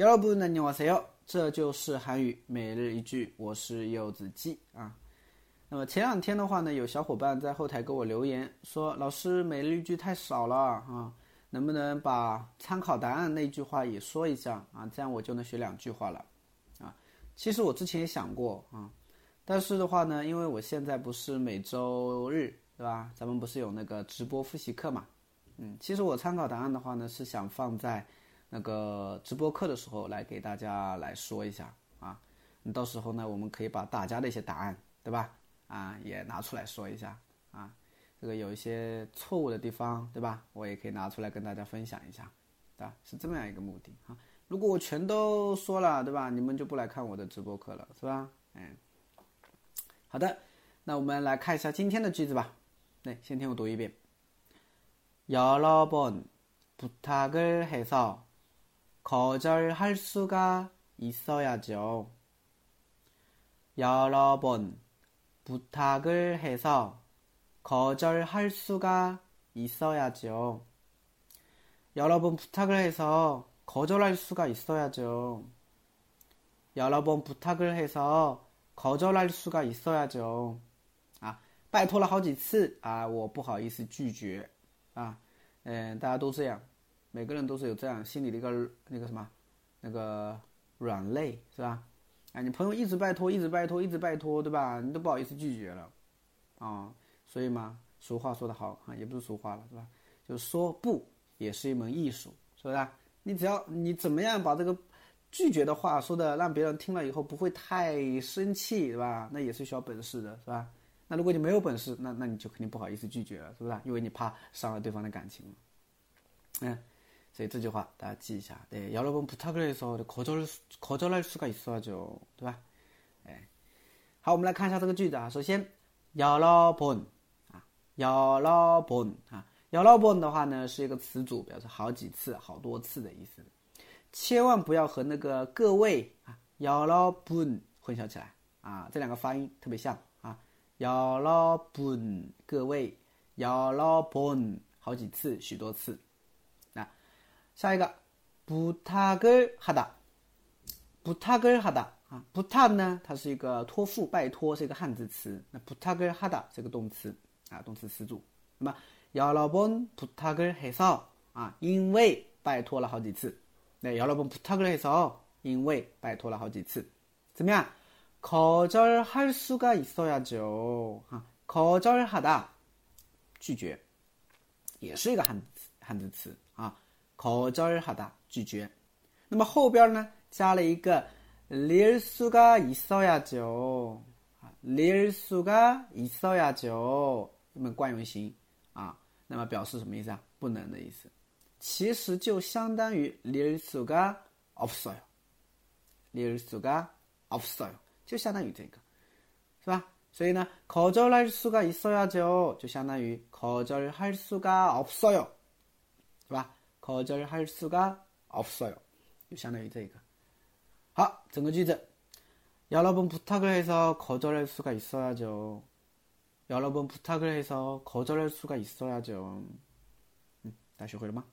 여러분안녕하세요，这就是韩语每日一句，我是柚子鸡啊。那么前两天的话呢，有小伙伴在后台给我留言说，老师每日一句太少了啊，能不能把参考答案那句话也说一下啊？这样我就能学两句话了啊。其实我之前也想过啊，但是的话呢，因为我现在不是每周日对吧？咱们不是有那个直播复习课嘛？嗯，其实我参考答案的话呢，是想放在。 那个直播课的时候来给大家来说一下啊，你到时候呢，我们可以把大家的一些答案，对吧？啊，也拿出来说一下啊，这个有一些错误的地方，对吧？我也可以拿出来跟大家分享一下，对吧？是这么样一个目的啊。如果我全都说了，对吧？你们就不来看我的直播课了，是吧？嗯，好的，那我们来看一下今天的句子吧。来，先听我读一遍。여러번부탁을해서 거절할 수가 있어야죠. 여러 번 부탁을 해서 거절할 수가 있어야죠. 여러 번 부탁을 해서 거절할 수가 있어야죠. 여러 번 부탁을 해서 거절할 수가 있어야죠. 아, 拜托了好几次啊，我不好意思拒绝啊，嗯，大家都这样。 每个人都是有这样心里的一个那个什么，那个软肋是吧？哎，你朋友一直拜托，一直拜托，一直拜托，对吧？你都不好意思拒绝了，啊，所以嘛，俗话说得好啊，也不是俗话了，是吧？就说不也是一门艺术，是不是？你只要你怎么样把这个拒绝的话说的让别人听了以后不会太生气，对吧？那也是需要本事的，是吧？那如果你没有本事，那那你就肯定不好意思拒绝了，是不是？因为你怕伤了对方的感情嗯。所以这句话大家记一下。对，여러분부탁을해서거절거절할수가있어야 죠， 对吧？哎，好，我们来看一下这个句子啊。首先，여러 번， 啊，여러번啊，여러번的话呢是一个词组，表示好几次、好多次的意思。千万不要和那个各位啊，여러분混淆起来啊，这两个发音特别像啊。여러 분， 各位，여러 번， 好几次、许多次。 下一个，부탁을하 다， 부탁을하다啊，부탁呢，它是一个托付、拜托，是一个汉字词。那부탁을하다是个动词啊，动词词组。那么여러분부탁을해서啊，因为拜托了好几次。那여러분부탁을해서因为拜托了好几次，怎么样？거절할수가있어야죠啊，거절하 다， 拒绝，也是一个汉字汉字词啊。 口절하다拒绝，那么后边呢加了一个를수가있어야죠啊，를수가있어야 죠， 那么惯用型啊，那么表示什么意思啊？不能的意思，其实就相当于를수가없어 요， 를수가없어 요， 就相当于这个，是吧？所以呢，口절할수가있어야 죠， 就相当于口절할수가없어 요， 是吧？ 거절할수가없어 요， 就相当于这个。好，整个句子。여러분부탁을해서거절할수가있어야 죠。 여러분부탁을해서거절할수가있어야 죠。 嗯，大家学会了吗？